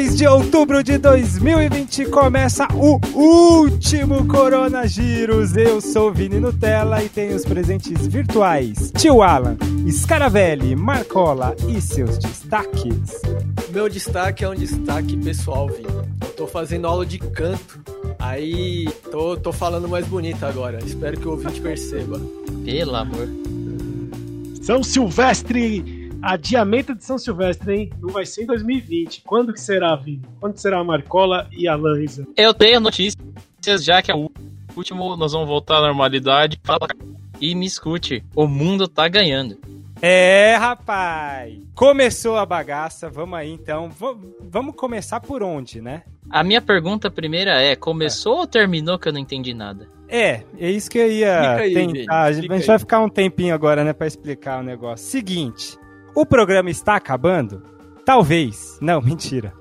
2 de outubro de 2020 começa o último Corona Giros. Eu sou Vini Nutella e tenho os presentes virtuais. Tio Alan, Scaravelli, Marcola e seus destaques. Meu destaque é um destaque pessoal, Vini. Eu tô fazendo aula de canto, aí tô, tô falando mais bonito agora. Espero que o ouvinte perceba. Pelo amor. São Silvestre! Adiamento de São Silvestre, hein? Não vai ser em 2020. Quando que será, Vini? Quando será a Marcola e a Lanza? Eu tenho notícias, já que é o último, nós vamos voltar à normalidade. Fala e me escute. O mundo tá ganhando. É, rapaz! Começou a bagaça, vamos aí então. V vamos começar por onde, né? A minha pergunta primeira é: começou é. ou terminou que eu não entendi nada? É, é isso que eu ia aí, tentar. a gente vai ficar um tempinho agora, né, para explicar o negócio. Seguinte, o programa está acabando? Talvez. Não, mentira.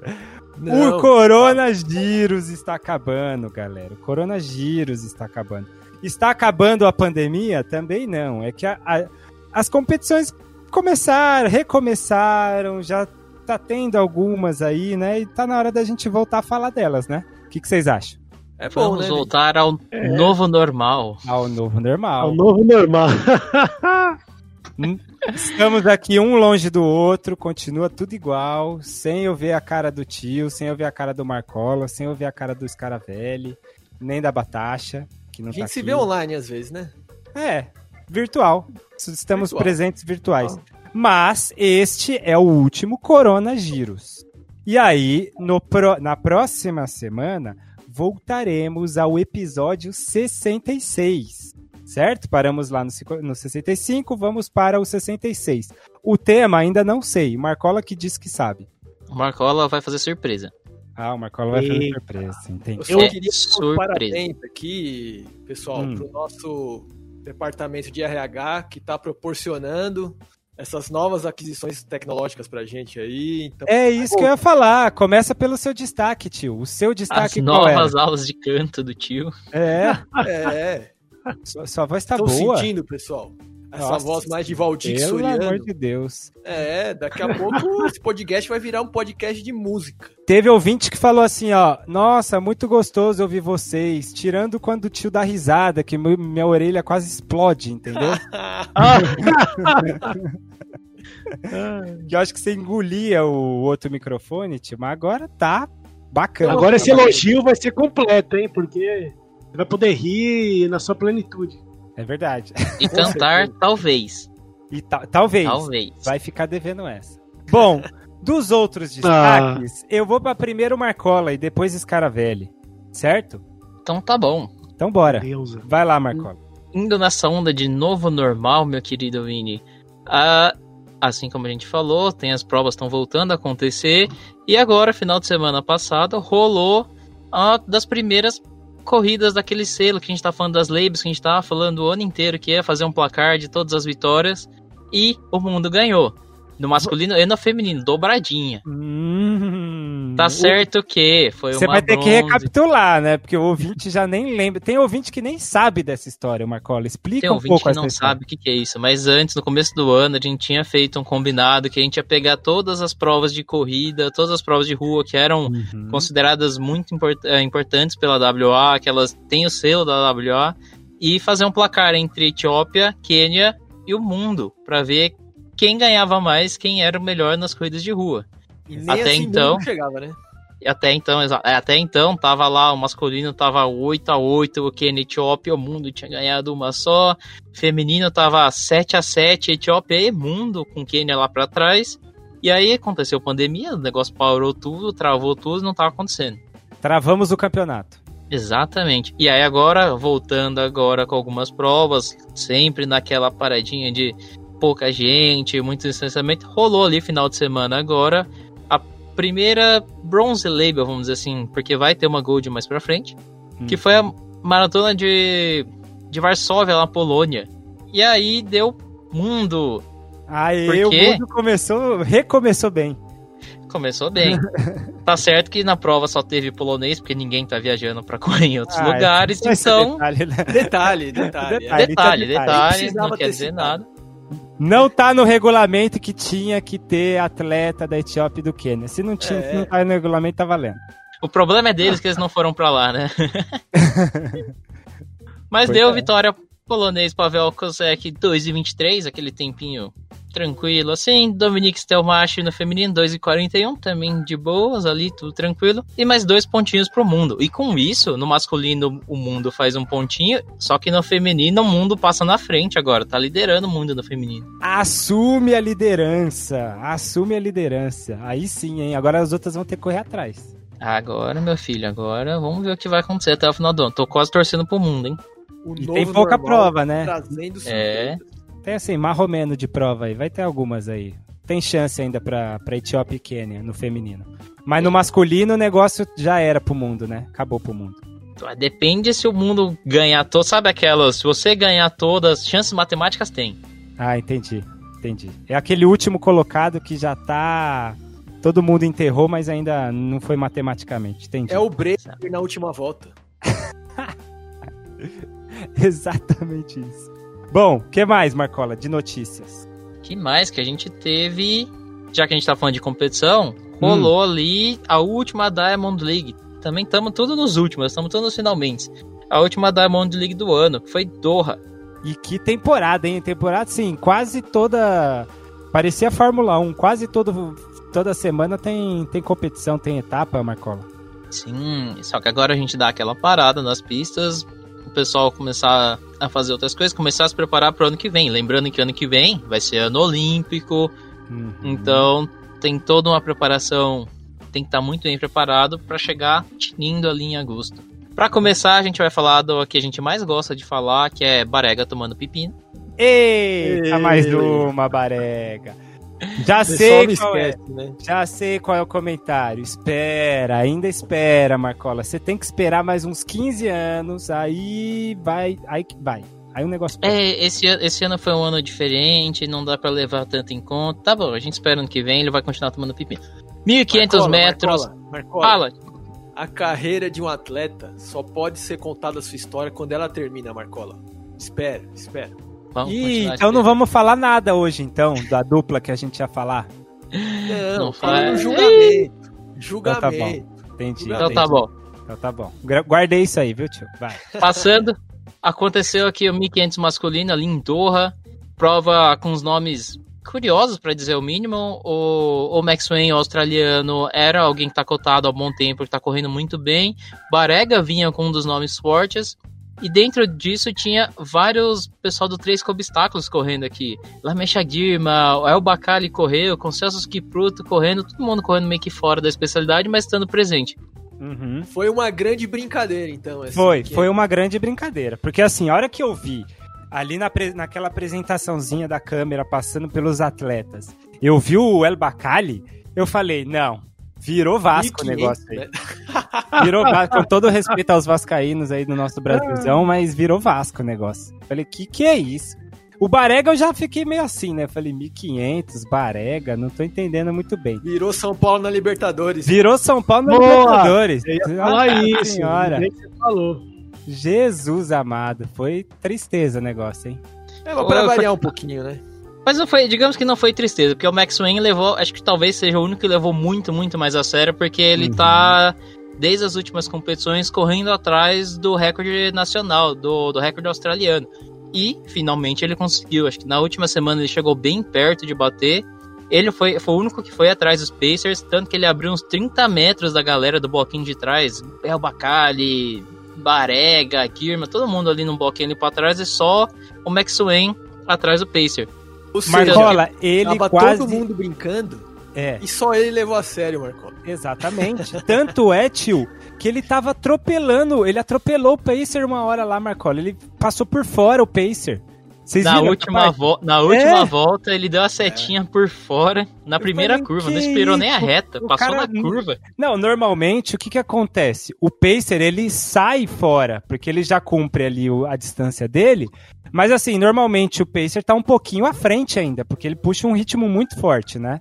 Não, o coronavírus está acabando, galera. O coronavírus está acabando. Está acabando a pandemia? Também não. É que a, a, as competições começaram, recomeçaram, já tá tendo algumas aí, né? E tá na hora da gente voltar a falar delas, né? O que, que vocês acham? É bom, Vamos né, voltar ao é. novo normal. Ao novo normal. Ao novo normal. Estamos aqui um longe do outro, continua tudo igual, sem eu ver a cara do tio, sem eu ver a cara do Marcola, sem eu ver a cara do Scaravelli, nem da Batacha, que não A gente tá se aqui. vê online às vezes, né? É, virtual. Estamos virtual. presentes virtuais. Mas este é o último Corona Giros. E aí, no pro, na próxima semana, voltaremos ao episódio 66 certo? Paramos lá no, no 65, vamos para o 66. O tema ainda não sei, Marcola que diz que sabe. O Marcola vai fazer surpresa. Ah, o Marcola vai fazer surpresa, entendi. Eu só queria um parabéns aqui, pessoal, hum. pro nosso departamento de RH que está proporcionando essas novas aquisições tecnológicas pra gente aí. Então, é isso que eu ia falar. Começa pelo seu destaque, tio. O seu destaque As novas aulas de canto do tio. É. é. Sua, sua voz tá Tô boa. sentindo, pessoal. Essa Nossa, voz mais de Valdir Pelo Soriano. amor de Deus. É, daqui a pouco esse podcast vai virar um podcast de música. Teve ouvinte que falou assim, ó, nossa, muito gostoso ouvir vocês, tirando quando o tio dá risada, que minha orelha quase explode, entendeu? que eu acho que você engolia o outro microfone, tio, mas agora tá bacana. Agora esse elogio vai ser completo, hein, porque você vai poder rir na sua plenitude. É verdade. E cantar, talvez. E ta talvez. Talvez. Vai ficar devendo essa. Bom, dos outros destaques, ah. eu vou para primeiro Marcola e depois Scaravelli. Certo? Então tá bom. Então bora. Deus. Vai lá, Marcola. Indo nessa onda de novo normal, meu querido Vini. Uh, assim como a gente falou, tem as provas estão voltando a acontecer. E agora, final de semana passado, rolou uma das primeiras corridas daquele selo que a gente tá falando das labels, que a gente tava falando o ano inteiro, que é fazer um placar de todas as vitórias. E o mundo ganhou. No masculino e no feminino, dobradinha. Hum, tá certo que foi Você vai ter bronze. que recapitular, né? Porque o ouvinte já nem lembra. Tem ouvinte que nem sabe dessa história, Marcola. Explica Tem um pouco que não história. sabe o que, que é isso. Mas antes, no começo do ano, a gente tinha feito um combinado que a gente ia pegar todas as provas de corrida, todas as provas de rua que eram uhum. consideradas muito import eh, importantes pela WA, que elas têm o selo da WA, e fazer um placar entre Etiópia, Quênia e o mundo, para ver quem ganhava mais, quem era o melhor nas corridas de rua. Até assim então chegava, né? Até então, é, até então tava lá o masculino tava 8 a 8, o Quênia Etiópia, o mundo tinha ganhado uma só. Feminino tava 7 a 7, Etiópia e mundo com Quênia lá para trás. E aí aconteceu pandemia, o negócio parou tudo, travou tudo, não tava acontecendo. Travamos o campeonato. Exatamente. E aí agora, voltando agora com algumas provas, sempre naquela paradinha de pouca gente, muito distanciamento. Rolou ali final de semana agora primeira bronze label, vamos dizer assim, porque vai ter uma gold mais pra frente, hum. que foi a maratona de, de Varsóvia, lá na Polônia. E aí deu mundo. Aí porque... o mundo começou, recomeçou bem. Começou bem. tá certo que na prova só teve polonês, porque ninguém tá viajando pra correr em outros ah, lugares, então... Detalhe, né? detalhe, detalhe. Detalhe, detalhe, detalhe, detalhe não quer dizer nada. Não tá no regulamento que tinha que ter atleta da Etiópia e do Quênia. Se não tinha, é. não tá no regulamento, tá valendo. O problema é deles que eles não foram para lá, né? Mas deu é. vitória polonês Pavel Kozek 2,23, aquele tempinho tranquilo assim. Dominique Stelmach no feminino 2,41, também de boas ali, tudo tranquilo. E mais dois pontinhos pro mundo. E com isso, no masculino o mundo faz um pontinho, só que no feminino o mundo passa na frente agora, tá liderando o mundo no feminino. Assume a liderança, assume a liderança. Aí sim, hein? Agora as outras vão ter que correr atrás. Agora, meu filho, agora vamos ver o que vai acontecer até o final do ano. Tô quase torcendo pro mundo, hein? e tem pouca prova, né? é. Tem assim, marromeno de prova aí. Vai ter algumas aí. Tem chance ainda pra, pra Etiópia e Quênia no feminino. Mas no masculino o negócio já era pro mundo, né? Acabou pro mundo. Depende se o mundo ganhar todas. Sabe aquelas? Se você ganhar todas, chances matemáticas tem. Ah, entendi. Entendi. É aquele último colocado que já tá. Todo mundo enterrou, mas ainda não foi matematicamente. Entendi. É o Bremer na última volta. Exatamente isso. Bom, o que mais, Marcola, de notícias? que mais que a gente teve, já que a gente tá falando de competição, rolou hum. ali a última Diamond League. Também estamos tudo nos últimos, estamos todos nos finalmente. A última Diamond League do ano, que foi Doha. E que temporada, hein? Temporada, sim, quase toda. Parecia Fórmula 1, quase todo, toda semana tem, tem competição, tem etapa, Marcola. Sim, só que agora a gente dá aquela parada nas pistas, o pessoal começar a fazer outras coisas, começar a se preparar para o ano que vem. Lembrando que ano que vem vai ser ano olímpico, uhum. então tem toda uma preparação, tem que estar tá muito bem preparado para chegar lindo ali em agosto. Para começar, a gente vai falar do que a gente mais gosta de falar, que é Barega tomando pepino. Eita, mais uma Barega. Já sei qual é. esquece, é. Né? Já sei qual é o comentário. Espera, ainda espera, Marcola. Você tem que esperar mais uns 15 anos, aí vai, aí vai. Aí o negócio. É, esse, esse ano foi um ano diferente, não dá para levar tanto em conta. Tá bom, a gente espera ano que vem, ele vai continuar tomando pepino. 1.500 metros. Marcola, Marcola, Fala. A carreira de um atleta só pode ser contada a sua história quando ela termina, Marcola. Espera, espera. Vamos Ih, então não vamos falar nada hoje, então, da dupla que a gente ia falar. Não, não fala julgamento. Julgamento. Então tá bom. Entendi. Então tá bom. Então tá bom. Guardei isso aí, viu, tio? Vai. Passando, aconteceu aqui o 1500 masculino ali em Doha. Prova com os nomes curiosos, para dizer o mínimo. O, o Max Wayne, o australiano, era alguém que tá cotado há bom tempo, que tá correndo muito bem. Barega vinha com um dos nomes fortes. E dentro disso tinha vários pessoal do Três com Obstáculos correndo aqui. Lamecha Dirma, El Bacali correu, Consensus Kipruto correndo, todo mundo correndo meio que fora da especialidade, mas estando presente. Uhum. Foi uma grande brincadeira, então. Assim, foi, que... foi uma grande brincadeira. Porque assim, a hora que eu vi ali na, naquela apresentaçãozinha da câmera passando pelos atletas, eu vi o El Bacali, eu falei, não, Virou Vasco o negócio aí. Né? Virou Vasco, com todo respeito aos vascaínos aí do nosso Brasilzão, mas virou Vasco o negócio. Falei, que que é isso? O Barega eu já fiquei meio assim, né? Falei, 1500, Barega, não tô entendendo muito bem. Virou São Paulo na Libertadores. Virou São Paulo na Boa! Libertadores. Eu ia falar ah, isso, senhora. Você falou. Jesus amado, foi tristeza o negócio, hein? É, pra variar um pouquinho, né? Mas não foi, digamos que não foi tristeza, porque o Max Wayne levou, acho que talvez seja o único que levou muito, muito mais a sério, porque ele uhum. tá, desde as últimas competições, correndo atrás do recorde nacional, do, do recorde australiano. E, finalmente, ele conseguiu. Acho que na última semana ele chegou bem perto de bater. Ele foi, foi o único que foi atrás dos Pacers, tanto que ele abriu uns 30 metros da galera do bloquinho de trás. El Bacali, Barega, Girma, todo mundo ali no bloquinho ali pra trás, e só o Max Wayne atrás do Pacer. Ou seja, Marcola, ele tava quase... todo mundo brincando é. e só ele levou a sério, Marcola. Exatamente. Tanto é, tio, que ele tava atropelando, ele atropelou o Pacer uma hora lá, Marcola. Ele passou por fora o Pacer. Vocês na última, vo na última é. volta, ele deu a setinha é. por fora na primeira falei, curva. Não esperou nem a reta, passou cara... na curva. Não, normalmente, o que que acontece? O Pacer, ele sai fora, porque ele já cumpre ali a distância dele. Mas assim, normalmente o Pacer tá um pouquinho à frente ainda, porque ele puxa um ritmo muito forte, né?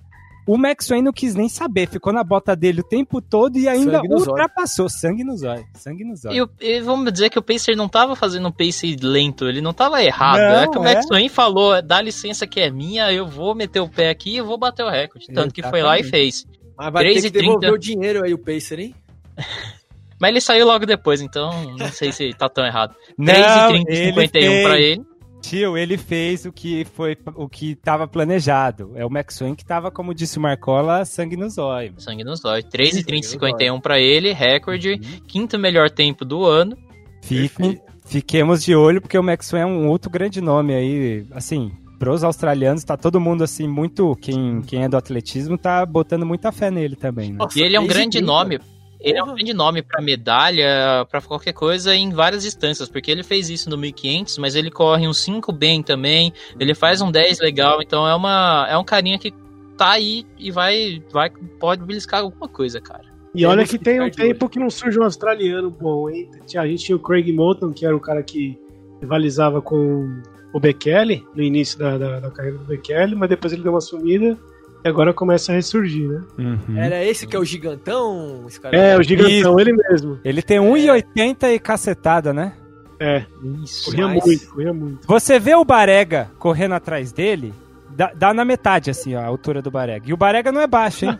O Max Swain não quis nem saber, ficou na bota dele o tempo todo e ainda sangue ultrapassou. Sangue nos olhos. Sangue nos olhos. E, e, vamos dizer que o Pacer não tava fazendo um pace lento, ele não tava errado. Não, é que o Max é? Swain falou: dá licença que é minha, eu vou meter o pé aqui e vou bater o recorde. Tanto Exatamente. que foi lá e fez. Mas vai 3 ter que devolver 30... o dinheiro aí, o Pacer, hein? Mas ele saiu logo depois, então não sei se tá tão errado. 3,30 e 51 pra ele. Tio, ele fez o que foi o que estava planejado. É o Max Swing que estava, como disse o Marcola, sangue nos olhos. Sangue nos olhos. 3,30,51 para ele, recorde, uhum. quinto melhor tempo do ano. Fique, fiquemos de olho, porque o Max Swing é um outro grande nome aí, assim, para os australianos, tá todo mundo assim, muito. Quem, quem é do atletismo tá botando muita fé nele também, né? Nossa, e ele é um grande nome ele é um grande nome para medalha, para qualquer coisa em várias distâncias, porque ele fez isso no 1500, mas ele corre um 5 bem também, ele faz um 10 legal, então é uma é um carinha que tá aí e vai vai pode beliscar alguma coisa, cara. E olha que tem um tempo que não surge um australiano bom, hein? A gente tinha o Craig Moulton, que era o cara que rivalizava com o Bekele no início da, da, da carreira do Bekele, mas depois ele deu uma sumida. E agora começa a ressurgir, né? Uhum. Era esse que é o gigantão? é, o gigantão, ele mesmo. Ele tem 1,80 é. e cacetada, né? É. Isso. Corria Mas... muito, corria muito. Você vê o Barega correndo atrás dele, dá, dá, na metade, assim, ó, a altura do Barega. E o Barega não é baixo, hein?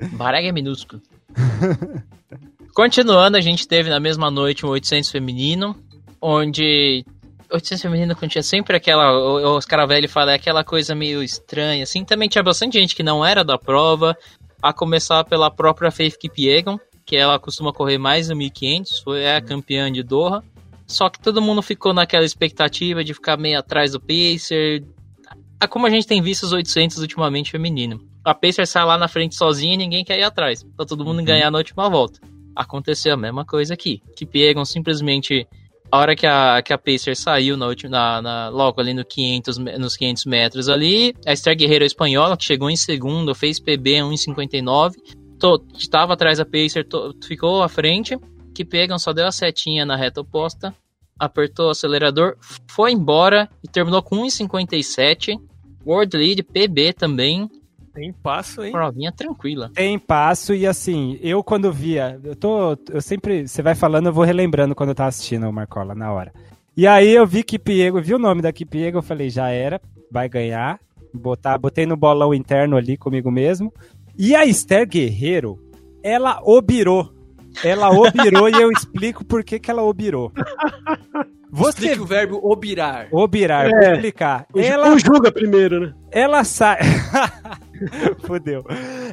Barega é minúsculo. Continuando, a gente teve na mesma noite um 800 feminino, onde 800 feminino tinha sempre aquela. Os caras velhos falam, é aquela coisa meio estranha, assim. Também tinha bastante gente que não era da prova, a começar pela própria Faith Kipiegon, que ela costuma correr mais no 1500, foi é a campeã de Doha. Só que todo mundo ficou naquela expectativa de ficar meio atrás do Pacer. Como a gente tem visto os 800 ultimamente feminino. A Pacer sai lá na frente sozinha e ninguém quer ir atrás. Pra todo mundo uhum. ganhar na última volta. Aconteceu a mesma coisa aqui. Kipiegon simplesmente a hora que a, que a Pacer saiu na última, na, na, logo ali no 500, nos 500 metros ali, a Esther Guerreiro espanhola, que chegou em segundo, fez PB 1,59, estava atrás da Pacer, to, ficou à frente, que pegam, só deu a setinha na reta oposta, apertou o acelerador, foi embora e terminou com 1,57, World Lead, PB também, tem passo, hein? Provinha tranquila. Tem passo e assim, eu quando via, eu tô, eu sempre, você vai falando, eu vou relembrando quando eu tava assistindo o Marcola na hora. E aí eu vi que Piego, vi o nome da Piego, eu falei, já era, vai ganhar. Botar, botei no bolão interno ali comigo mesmo. E a Esther Guerreiro, ela obirou. Ela obirou e eu explico por que, que ela obirou. Você Explique o verbo obirar. Obirar, é, vou explicar. Ela julga primeiro, né? Ela sai. Fudeu.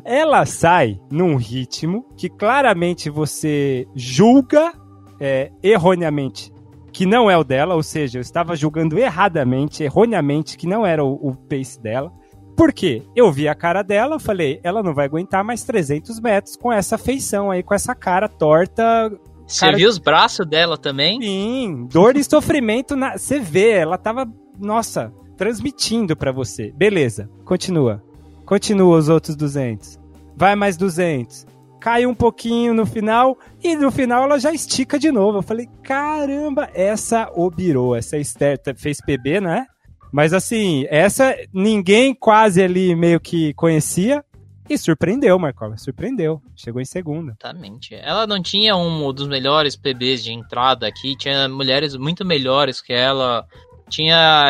Ela sai num ritmo que claramente você julga é, erroneamente que não é o dela, ou seja, eu estava julgando erradamente, erroneamente, que não era o, o pace dela. Por quê? Eu vi a cara dela, falei, ela não vai aguentar mais 300 metros com essa feição aí, com essa cara torta, você cara... viu os braços dela também? Sim, dor e sofrimento, na... você vê, ela tava, nossa, transmitindo para você. Beleza, continua. Continua os outros 200. Vai mais 200. Cai um pouquinho no final e no final ela já estica de novo. Eu falei, caramba, essa obirou, essa Esther fez PB, né? Mas assim, essa ninguém quase ali meio que conhecia. E surpreendeu, Marcola, surpreendeu. Chegou em segunda. Exatamente. Ela não tinha um dos melhores PBs de entrada aqui, tinha mulheres muito melhores que ela. Tinha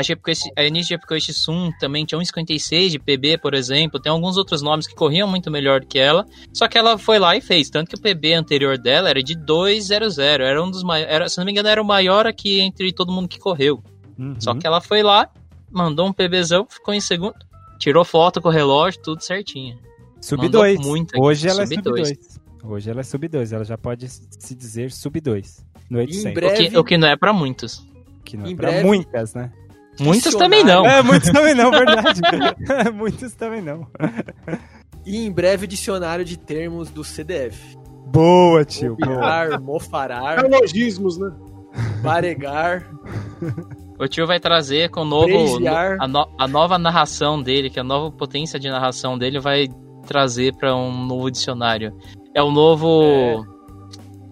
a Eunice Jepkoichi Sun também tinha 1,56 de PB, por exemplo. Tem alguns outros nomes que corriam muito melhor do que ela. Só que ela foi lá e fez. Tanto que o PB anterior dela era de 2,00. Era um dos maiores. Se não me engano, era o maior aqui entre todo mundo que correu. Uhum. Só que ela foi lá, mandou um PBzão, ficou em segundo. Tirou foto com o relógio, tudo certinho. Sub 2. Hoje ela sub é sub 2. Hoje ela é sub 2. Ela já pode se dizer sub 2 no 800. Breve... O, que, o que não é pra muitos. Que não é em pra breve... muitas, né? Muitos também não. É, muitos também não, verdade. muitos também não. E em breve dicionário de termos do CDF. Boa, tio. Mobilar, mofarar. Neologismos, né? Baregar. O tio vai trazer com o novo. No, a, no, a nova narração dele, que a nova potência de narração dele vai trazer para um novo dicionário. É o novo. É...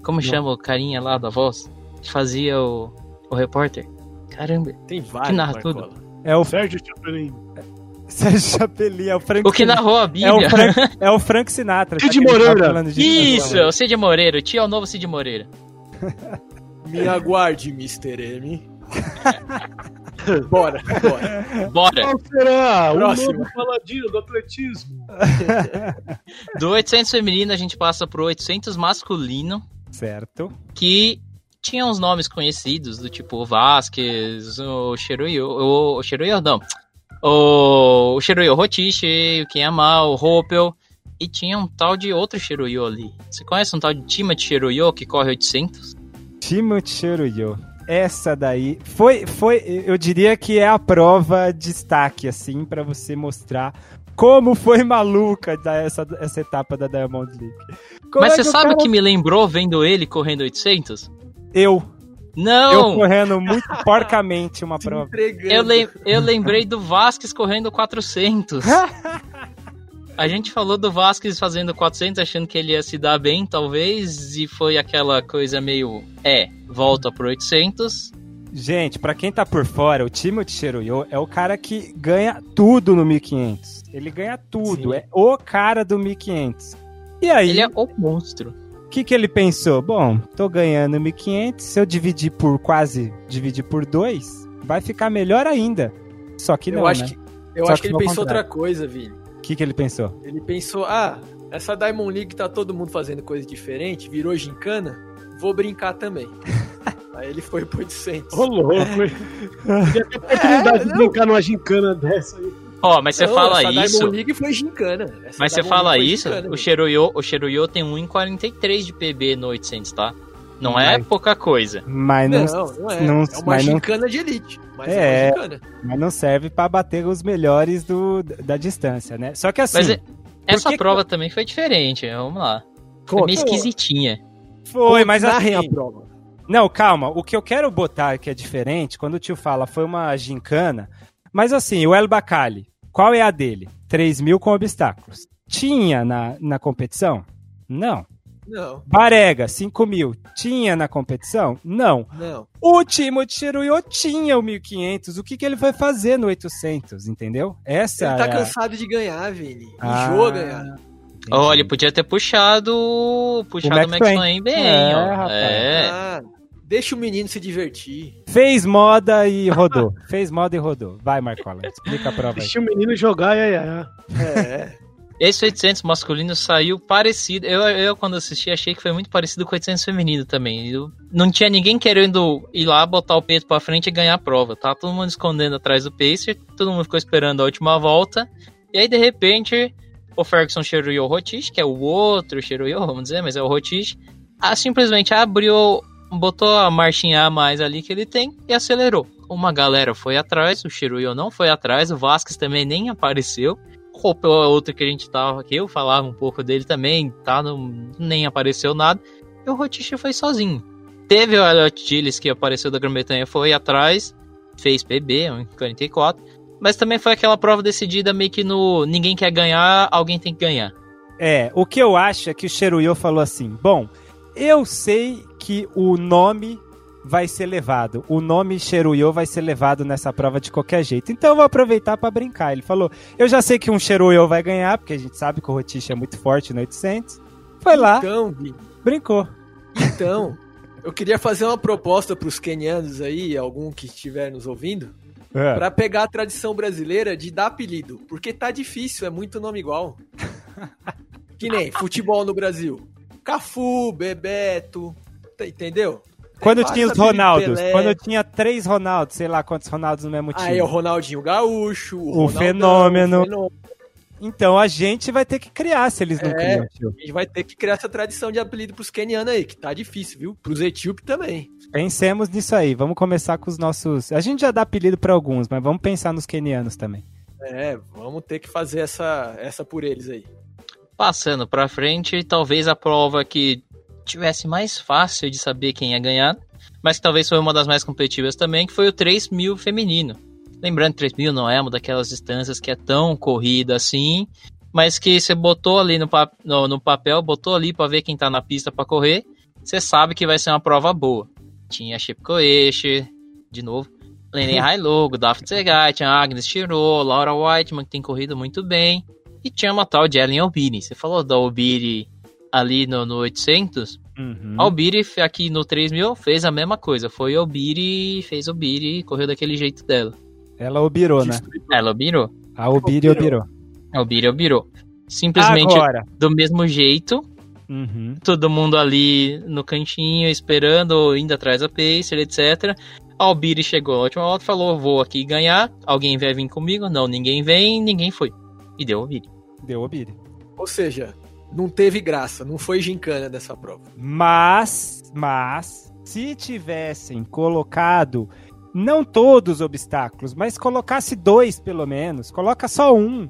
Como chama o carinha lá da voz? Que fazia o, o repórter? Caramba. Tem vários. Que narra tudo. É o Sérgio Chapolin. Sérgio Chapelin, é o Frank O que narrou a Bíblia. É o Frank, é o Frank Sinatra. Cid Moreira. Isso, é o Cid Moreira. O tio é o novo Cid Moreira. Me aguarde, Mr. M. bora, bora. Bora. Qual será Próximo. o novo paladino do atletismo? do 800 feminino a gente passa pro 800 masculino. Certo. Que tinha uns nomes conhecidos, do tipo o Vasquez, o Cheruyo, o, o Cheruyo não, o, o Cheruyo Rotiche, o Kiyama, o Hopel, e tinha um tal de outro Cheruyo ali. Você conhece um tal de Timothy Cheruyo que corre 800? Timothy Cheruyo. Essa daí foi, foi, eu diria que é a prova de destaque, assim, para você mostrar como foi maluca essa, essa etapa da Diamond League. Como Mas é você sabe o cara... que me lembrou vendo ele correndo 800? Eu. Não! Eu correndo muito porcamente uma prova. Eu, lem eu lembrei do Vasquez correndo 400. A gente falou do Vasquez fazendo 400, achando que ele ia se dar bem, talvez, e foi aquela coisa meio. É, volta pro 800. Gente, para quem tá por fora, o Timothy Cheruyo é o cara que ganha tudo no 1500. Ele ganha tudo, Sim. é o cara do 1500. E aí? Ele é o monstro. O que, que ele pensou? Bom, tô ganhando 1500, se eu dividir por quase, dividir por dois, vai ficar melhor ainda. Só que não, eu acho né? Que, eu Só acho que, que ele pensou outra coisa, Vini que, que ele pensou? Ele pensou, ah, essa Diamond League tá todo mundo fazendo coisa diferente, virou gincana, vou brincar também. Aí ele foi pro 800. Ô, louco, hein? Podia ter oportunidade é, de brincar numa gincana dessa aí. Ó, oh, mas você não, fala isso. Diamond League foi gincana. Essa mas você fala isso, gincana, o Cheruyo, o Cheruyo tem 1,43 de PB no 800, tá? Não é mas, é pouca coisa. Mas não, não, não é. Não, é uma gincana não, de elite. Mas é, é mas não serve para bater os melhores do, da distância, né? Só que assim. Mas essa que prova que... também foi diferente, vamos lá. Foi meio esquisitinha. Foi, mas assim. a prova. Não, calma. O que eu quero botar que é diferente, quando o tio fala foi uma gincana. Mas assim, o El Bacali, qual é a dele? 3 mil com obstáculos. Tinha na, na competição? Não. Não. Barega, 5 mil. Tinha na competição? Não. Não. O Timothy Cheruyo tinha o 1500. O que, que ele vai fazer no 800, entendeu? Essa Ele tá é cansado de ganhar, Vini. Ah, Enjoa ganhar. Olha, ele podia ter puxado, puxado o Max, Max bem, é, ó. É. Ah, deixa o menino se divertir. Fez moda e rodou. Fez moda e rodou. Vai, Marcola, explica a prova aí. Deixa o menino jogar, é, é. É. Esse 800 masculino saiu parecido. Eu, eu, quando assisti, achei que foi muito parecido com o 800 feminino também. Eu, não tinha ninguém querendo ir lá, botar o peito pra frente e ganhar a prova. Tá todo mundo escondendo atrás do pacer, todo mundo ficou esperando a última volta. E aí, de repente, o Ferguson cheirou o Rotish, que é o outro cheirou, vamos dizer, mas é o Rotish. Ah, simplesmente abriu, botou a marchinha a mais ali que ele tem e acelerou. Uma galera foi atrás, o Shiruyo não foi atrás, o Vasquez também nem apareceu. Hope é outro que a gente tava aqui, eu falava um pouco dele também, tá? Nem apareceu nada. E o Rotiche foi sozinho. Teve o Elliot Gilles que apareceu da Grã-Bretanha, foi atrás, fez PB, 44. Mas também foi aquela prova decidida meio que no ninguém quer ganhar, alguém tem que ganhar. É, o que eu acho é que o Cheruyo falou assim: bom, eu sei que o nome vai ser levado. O nome Cheruyo vai ser levado nessa prova de qualquer jeito. Então eu vou aproveitar para brincar. Ele falou: Eu já sei que um Cheruyo vai ganhar, porque a gente sabe que o Rotiche é muito forte no 800. Foi lá. Então, brincou. Então, eu queria fazer uma proposta para os kenianos aí, algum que estiver nos ouvindo, é. para pegar a tradição brasileira de dar apelido, porque tá difícil, é muito nome igual. que nem futebol no Brasil. Cafu, Bebeto, entendeu? Quando tinha os Ronaldos, quando tinha três Ronaldos, sei lá quantos Ronaldos no mesmo time. Aí o Ronaldinho Gaúcho, o, o fenômeno. o fenômeno. Então a gente vai ter que criar se eles não é, criam. A gente vai ter que criar essa tradição de apelido pros kenianos aí, que tá difícil, viu? Pros etíopes também. Pensemos nisso aí. Vamos começar com os nossos. A gente já dá apelido para alguns, mas vamos pensar nos kenianos também. É, vamos ter que fazer essa, essa por eles aí. Passando para frente, talvez a prova que tivesse mais fácil de saber quem ia ganhar, mas que talvez foi uma das mais competitivas também, que foi o 3 mil feminino. Lembrando, 3 mil não é uma daquelas distâncias que é tão corrida assim, mas que você botou ali no, no, no papel, botou ali para ver quem tá na pista para correr, você sabe que vai ser uma prova boa. Tinha Chip Koeche, de novo. Lenny Hailu, Daft Segai, tinha Agnes Tirou, Laura Whiteman, que tem corrido muito bem. E tinha uma tal de Ellen Albini. Você falou da Albini ali no, no 800. Uhum. A Albiri aqui no 3000 fez a mesma coisa. Foi Albiri, fez Albiri, correu daquele jeito dela. Ela obirou, né? Ela obirou. A Albiri obirou. A Albiri obirou. Simplesmente Agora. do mesmo jeito. Uhum. Todo mundo ali no cantinho, esperando, indo atrás da Pacer, etc. A Albiri chegou na última volta falou: Vou aqui ganhar. Alguém vai vir comigo? Não, ninguém vem, ninguém foi. E deu Albiri. Deu Albiri. Ou seja, não teve graça, não foi gincana dessa prova. Mas, mas, se tivessem colocado não todos os obstáculos, mas colocasse dois pelo menos, coloca só um,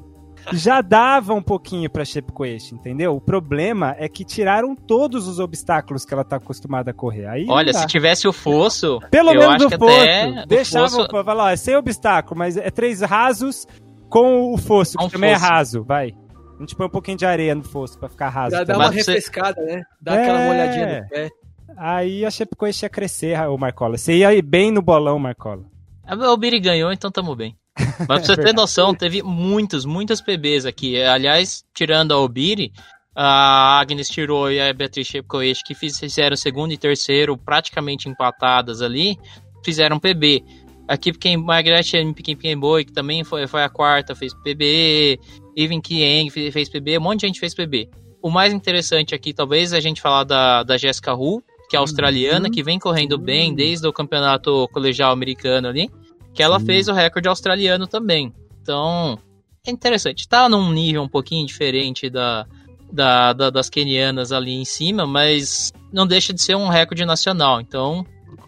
já dava um pouquinho para Shepquest, entendeu? O problema é que tiraram todos os obstáculos que ela tá acostumada a correr. Aí Olha, se tivesse o fosso, pelo menos o fosso, deixava o fosso... falar, é sem obstáculo, mas é três rasos com o fosso, que um também é fosso. é raso, vai. A gente põe um pouquinho de areia no fosso pra ficar raso. Dá, dá uma refrescada, né? Dá é... aquela molhadinha no pé. Aí a Chapecoense ia crescer, o Marcola. Você ia ir bem no bolão, Marcola. O Biri ganhou, então tamo bem. Mas pra você ter noção, teve muitos, muitas PBs aqui. Aliás, tirando a Obiri, a Agnes tirou e a Beatriz Shepkoesh, que fizeram segundo e terceiro, praticamente empatadas ali, fizeram PB. Aqui, quem Margaret Pequim Boy, que também foi, foi a quarta, fez PB. Even Kieng fez PB, um monte de gente fez PB. O mais interessante aqui, talvez, é a gente falar da, da Jessica Hu, que é australiana, uhum. que vem correndo bem desde o campeonato colegial americano ali, que ela Sim. fez o recorde australiano também. Então, é interessante. Tá num nível um pouquinho diferente da, da, da, das kenianas ali em cima, mas não deixa de ser um recorde nacional. Então,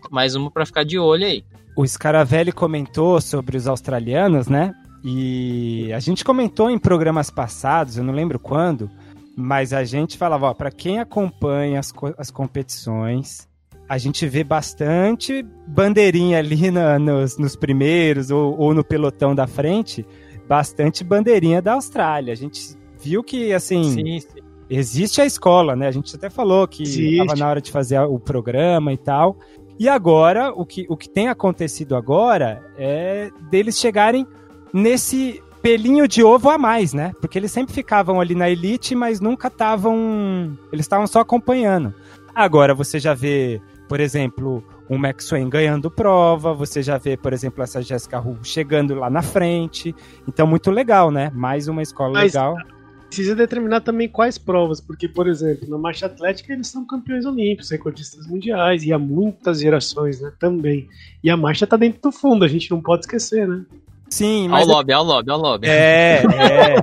mais uma para ficar de olho aí. O Scaravelli comentou sobre os australianos, né? E a gente comentou em programas passados, eu não lembro quando, mas a gente falava, ó, para quem acompanha as, as competições, a gente vê bastante bandeirinha ali na, nos, nos, primeiros ou, ou, no pelotão da frente, bastante bandeirinha da Austrália. A gente viu que, assim, sim, sim. existe a escola, né? A gente até falou que estava na hora de fazer o programa e tal. E agora, o que, o que tem acontecido agora é deles chegarem nesse pelinho de ovo a mais, né? Porque eles sempre ficavam ali na elite, mas nunca estavam. Eles estavam só acompanhando. Agora você já vê, por exemplo, o Max Swain ganhando prova, você já vê, por exemplo, essa Jessica Hu chegando lá na frente. Então, muito legal, né? Mais uma escola mas, legal. Precisa determinar também quais provas, porque, por exemplo, na marcha atlética eles são campeões olímpicos, recordistas mundiais, e há muitas gerações, né? Também. E a marcha tá dentro do fundo, a gente não pode esquecer, né? Sim, mas. Ao lobby, ao lobby, ao lobby. É, é.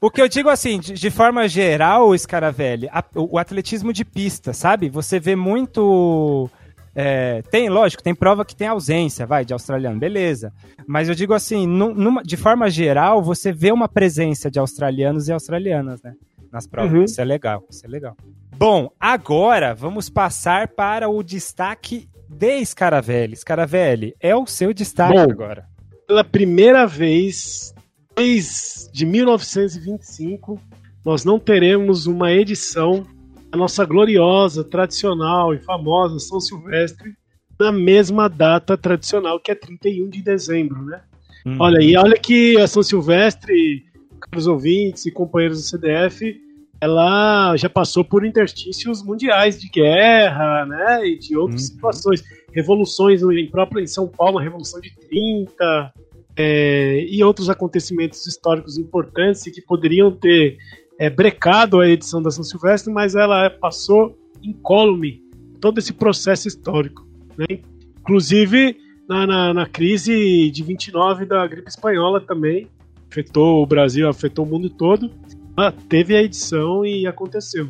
o que eu digo assim, de, de forma geral, Scaravelli, a, o, o atletismo de pista, sabe? Você vê muito. É, tem, lógico, tem prova que tem ausência, vai, de australiano, beleza. Mas eu digo assim, numa, de forma geral, você vê uma presença de australianos e australianas, né? Nas provas. Uhum. Isso é legal, isso é legal. Bom, agora vamos passar para o destaque de Scaravelli. Scaravelli, é o seu destaque Bom, agora pela primeira vez desde 1925, nós não teremos uma edição da nossa gloriosa, tradicional e famosa São Silvestre na mesma data tradicional, que é 31 de dezembro, né? Hum. Olha, e olha que a São Silvestre, caros ouvintes e companheiros do CDF, ela já passou por interstícios mundiais de guerra, né, e de outras uhum. situações, revoluções em própria em São Paulo, a revolução de 30, é, e outros acontecimentos históricos importantes que poderiam ter é, brecado a edição da São Silvestre, mas ela passou incólume todo esse processo histórico, né? Inclusive na, na, na crise de 29 da gripe espanhola também afetou o Brasil, afetou o mundo todo teve a edição e aconteceu.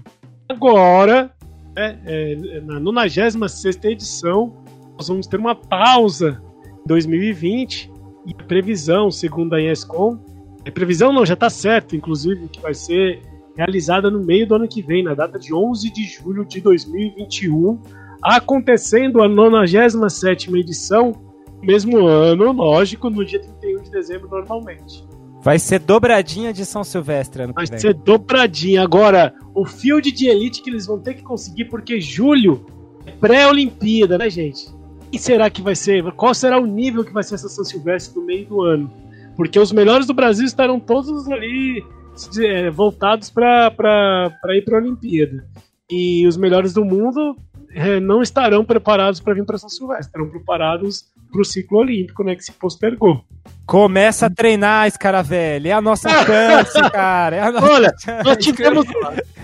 Agora, é, é, na 96 edição, nós vamos ter uma pausa em 2020 e a previsão, segundo a ESCOM, a previsão não, já está certo, inclusive, que vai ser realizada no meio do ano que vem, na data de 11 de julho de 2021, acontecendo a 97 edição, mesmo ano, lógico, no dia 31 de dezembro normalmente. Vai ser dobradinha de São Silvestre ano Vai ser dobradinha. Agora, o field de elite que eles vão ter que conseguir, porque julho é pré-Olimpíada, né, gente? quem será que vai ser? Qual será o nível que vai ser essa São Silvestre no meio do ano? Porque os melhores do Brasil estarão todos ali é, voltados para ir para a Olimpíada. E os melhores do mundo é, não estarão preparados para vir para São Silvestre, estarão preparados para o ciclo olímpico, né, que se postergou. Começa a treinar, Escaravelli. É a nossa chance, cara. É a nossa Olha, nós tivemos,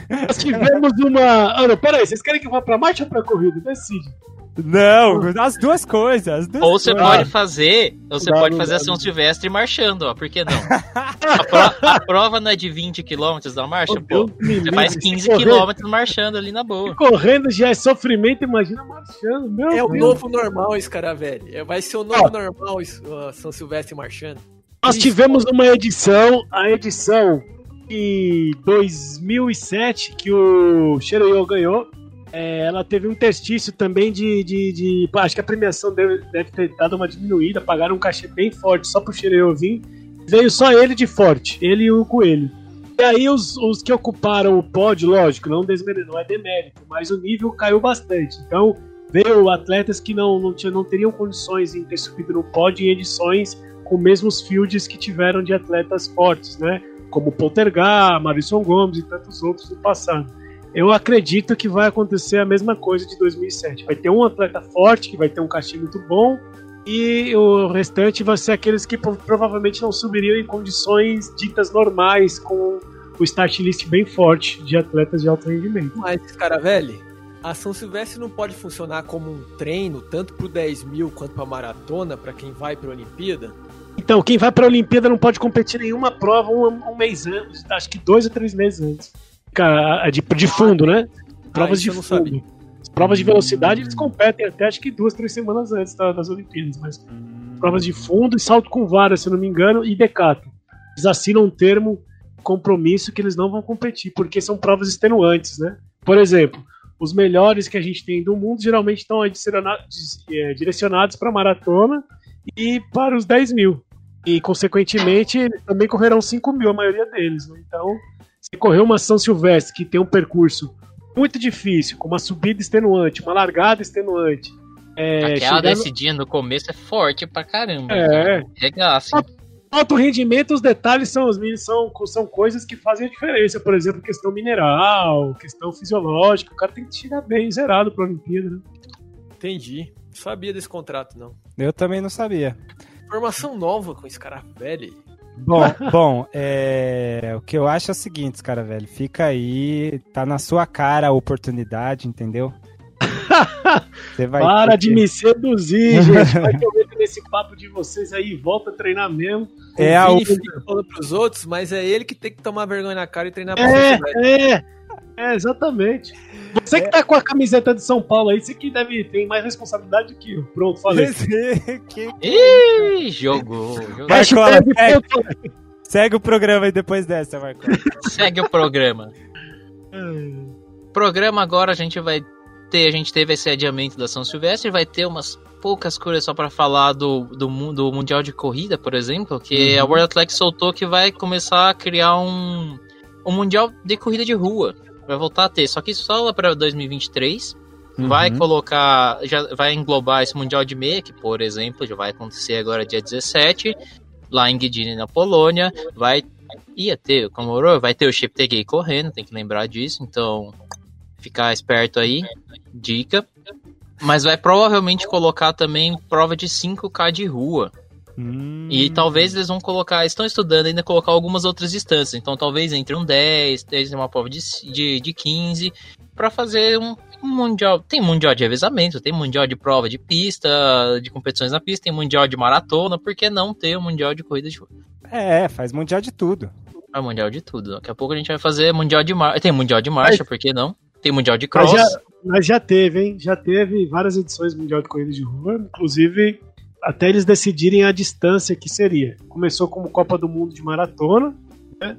nós tivemos uma. Olha, peraí, vocês querem que eu vá para marcha ou para corrida? Decide. Não, as duas coisas. As duas ou você pode fazer, ou você pode fazer a São Silvestre marchando, ó. Por que não? a, pro, a, prova não é de 20 km da marcha, pô. Você faz 15 km marchando ali na boa. Correndo já é sofrimento, imagina marchando. Meu é Deus. o novo normal esse cara, velho. É, vai ser o novo normal São Silvestre marchando. Nós tivemos uma edição, a edição de 2007 que o Cheruyo ganhou é, ela teve um testício também de, de, de, Acho que a premiação deve, deve ter dado uma diminuída, pagaram um cachê bem forte só pro vir. Veio só ele de forte, ele e o Coelho. E aí os, os que ocuparam o pódio, lógico, não, não é demérito, mas o nível caiu bastante. Então veio atletas que não, não, tinha, não teriam condições em ter subido no pódio em edições com mesmos fields que tiveram de atletas fortes, né? Como Poltergar, Marisson Gomes e tantos outros no passado eu acredito que vai acontecer a mesma coisa de 2007. Vai ter um atleta forte, que vai ter um cachê muito bom, e o restante vai ser aqueles que provavelmente não subiriam em condições ditas normais, com o start list bem forte de atletas de alto rendimento. Mas, cara, velho, a São Silvestre não pode funcionar como um treino, tanto pro 10 mil quanto pra maratona, para quem vai pra Olimpíada? Então, quem vai pra Olimpíada não pode competir nenhuma prova um, um mês antes, acho que dois ou três meses antes de, de fundo, né? Provas ah, de fundo. Provas de velocidade eles competem até acho que duas, três semanas antes das Olimpíadas, mas provas de fundo e salto com vara, se eu não me engano, e decato. Eles assinam um termo compromisso que eles não vão competir, porque são provas extenuantes, né? Por exemplo, os melhores que a gente tem do mundo geralmente estão é, direcionados para maratona e para os 10 mil. E, consequentemente, também correrão 5 mil, a maioria deles. Né? Então, correr uma São Silvestre que tem um percurso muito difícil, com uma subida extenuante, uma largada extenuante. É, Aquela descidinha no... no começo é forte pra caramba. É. Regaço. Alto rendimento, os detalhes são, são, são coisas que fazem a diferença. Por exemplo, questão mineral, questão fisiológica. O cara tem que chegar bem zerado pra Olimpíada, né? Entendi. Não sabia desse contrato, não. Eu também não sabia. Informação nova com esse cara velho. Bom, bom, é... o que eu acho é o seguinte, cara, velho. Fica aí, tá na sua cara a oportunidade, entendeu? Para de me seduzir, gente. Vai que eu entro nesse papo de vocês aí, volta a treinar mesmo. É o Vini fica falando pros outros, mas é ele que tem que tomar vergonha na cara e treinar pra é, você, é, é, exatamente. Você que tá com a camiseta de São Paulo aí, você que deve ter mais responsabilidade que eu. Pronto, falei. que... Ih, jogou. jogou. segue, segue, o programa aí depois dessa, Marco. Segue o programa. programa agora a gente vai ter, a gente teve esse adiamento da São Silvestre, vai ter umas poucas coisas só para falar do, do, do Mundial de Corrida, por exemplo, que uhum. a World Athletics soltou que vai começar a criar um, um Mundial de Corrida de Rua vai voltar a ter, só que só lá para 2023. Uhum. Vai colocar, já vai englobar esse Mundial de Meia, que por exemplo já vai acontecer agora dia 17, lá em Gdynia, na Polônia. Vai ia ter, como vai ter o Chip Tegay correndo, tem que lembrar disso, então ficar esperto aí, dica. Mas vai provavelmente colocar também prova de 5K de rua. Hum. E talvez eles vão colocar, estão estudando ainda colocar algumas outras distâncias. Então talvez entre um 10, tem uma prova de, de, de 15, para fazer um, um, mundial. Tem mundial de revezamento, tem mundial de prova de pista, de competições na pista, tem mundial de maratona, por que não ter um mundial de corrida de rua? É, faz mundial de tudo. É mundial de tudo. Daqui a pouco a gente vai fazer mundial de marcha. Tem mundial de marcha, Mas... por que não? Tem mundial de cross. Mas já, mas já teve, hein? Já teve várias edições mundial de corrida de rua, inclusive até eles decidirem a distância que seria. Começou como Copa do Mundo de Maratona, né,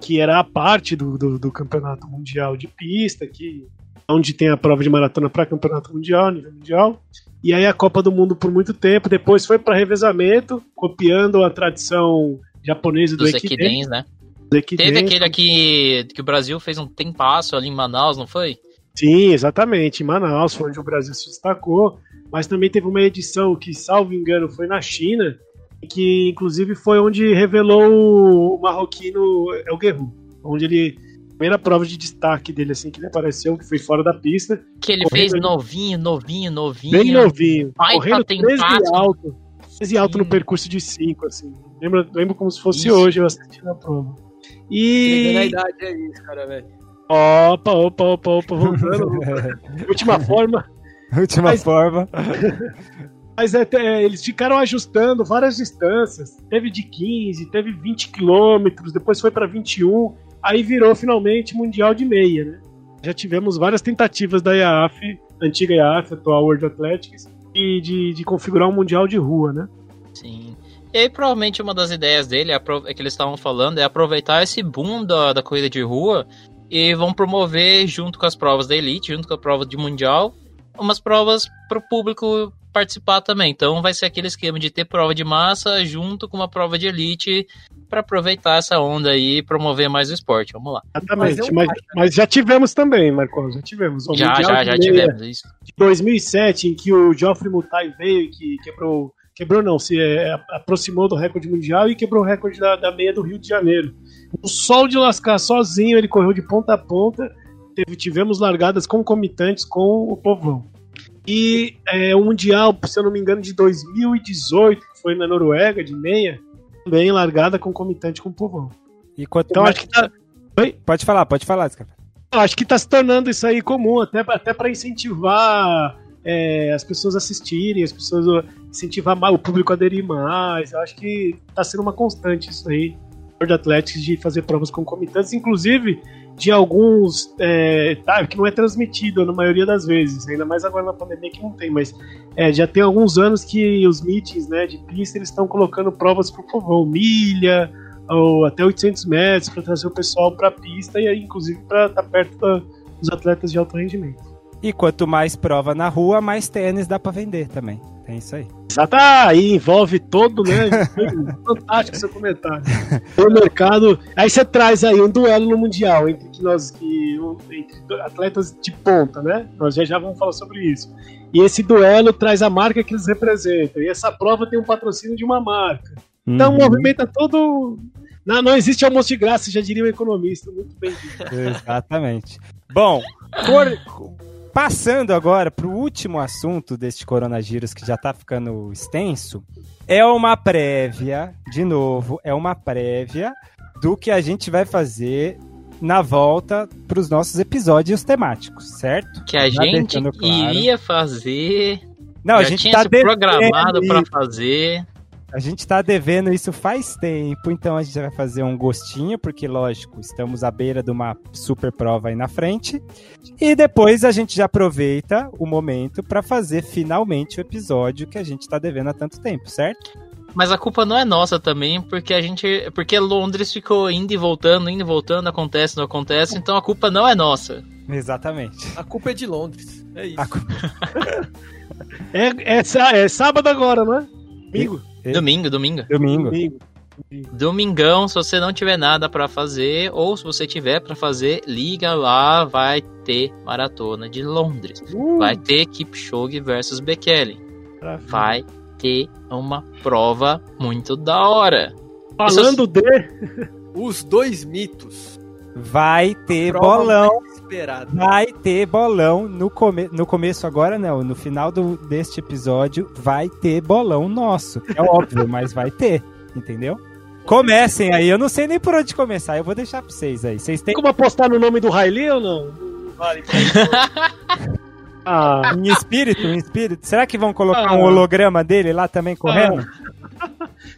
que era a parte do, do, do, campeonato mundial de pista, que onde tem a prova de maratona para campeonato mundial, nível mundial. E aí a Copa do Mundo por muito tempo, depois foi para revezamento, copiando a tradição japonesa do Ekiden, né? Teve aquele aqui que o Brasil fez um tempasso ali em Manaus, não foi? Sim, exatamente. Em Manaus foi onde o Brasil se destacou. Mas também teve uma edição que, salvo engano, foi na China, que inclusive foi onde revelou o marroquino El Guerrero, onde ele primeira prova de destaque dele, assim, que ele apareceu, que foi fora da pista. Que ele fez novinho, novinho, novinho. Bem novinho. Vai correndo 13 alto. 13 alto no percurso de 5, assim. Lembro, lembro como se fosse Isso. hoje eu assistindo a prova. E. a idade é isso, cara, velho. Opa, opa, opa, opa, voltando. Última forma. Última Mas... forma. Mas é, é, eles ficaram ajustando várias distâncias. Teve de 15, teve 20 quilômetros, depois foi para 21. Aí virou finalmente Mundial de Meia, né? Já tivemos várias tentativas da IAAF, antiga IAAF, atual World Athletics, de, de, de configurar um Mundial de rua, né? Sim. E aí, provavelmente uma das ideias dele, é, é que eles estavam falando, é aproveitar esse boom da, da corrida de rua e vão promover, junto com as provas da Elite, junto com a prova de Mundial, umas provas para o público participar também. Então vai ser aquele esquema de ter prova de massa junto com uma prova de elite para aproveitar essa onda aí e promover mais o esporte. Vamos lá. Exatamente, mas, mas já tivemos também, Marcos, já tivemos. O já, já, já tivemos isso. De 2007, em que o Geoffrey Mutai veio e que quebrou, quebrou não, se é, aproximou do recorde mundial e quebrou o recorde da, da meia do Rio de Janeiro. O sol de lascar sozinho, ele correu de ponta a ponta, teve, tivemos largadas concomitantes com o povão. E é, o Mundial, se eu não me engano, de 2018, que foi na Noruega, de meia, também largada concomitante com o povão. E então mais... acho que tá. Oi? Pode falar, pode falar, Scarpa. Acho que está se tornando isso aí comum, até, até para incentivar é, as pessoas assistirem, as pessoas incentivar mais, o público a aderir mais. Eu acho que está sendo uma constante isso aí. World Athletics de fazer provas concomitantes, inclusive de alguns é, tá, que não é transmitido na maioria das vezes, ainda mais agora na pandemia que não tem, mas é, já tem alguns anos que os meetings né, de pista eles estão colocando provas por favor, milha ou até 800 metros para trazer o pessoal para a pista e inclusive para estar tá perto da, dos atletas de alto rendimento. E quanto mais prova na rua, mais tênis dá para vender também. Tem isso aí. Exato, ah, aí envolve todo, né? Fantástico seu comentário. O mercado. Aí você traz aí um duelo no Mundial entre que nós que entre atletas de ponta, né? Nós já, já vamos falar sobre isso. E esse duelo traz a marca que eles representam. E essa prova tem um patrocínio de uma marca. Então uhum. movimenta todo. Não, não existe almoço de graça, já diria um economista. Muito bem. Exatamente. Bom, por, Passando agora para o último assunto deste coronavírus que já está ficando extenso, é uma prévia, de novo, é uma prévia do que a gente vai fazer na volta para os nossos episódios temáticos, certo? Que a já gente claro. iria fazer. Não, a gente está programado para fazer. A gente está devendo isso faz tempo, então a gente vai fazer um gostinho, porque, lógico, estamos à beira de uma super prova aí na frente. E depois a gente já aproveita o momento para fazer finalmente o episódio que a gente está devendo há tanto tempo, certo? Mas a culpa não é nossa também, porque a gente. Porque Londres ficou indo e voltando, indo e voltando, acontece, não acontece, então a culpa não é nossa. Exatamente. A culpa é de Londres. É isso. é, é, é, sábado agora, não é? Domingo. Domingo, domingo. Domingo. domingo. Domingão, se você não tiver nada para fazer, ou se você tiver para fazer, liga lá, vai ter maratona de Londres. Uh. Vai ter Kipchoge versus Bekele. Vai ter uma prova muito da hora. Falando de os dois mitos. Vai ter bolão. Vai ter bolão no, come no começo agora não, no final do, deste episódio vai ter bolão nosso. É óbvio, mas vai ter, entendeu? Comecem aí, eu não sei nem por onde começar, eu vou deixar pra vocês aí. Vocês têm como apostar no nome do Riley ou não? Vale. ah, em espírito, em espírito. Será que vão colocar ah. um holograma dele lá também correndo? Ah.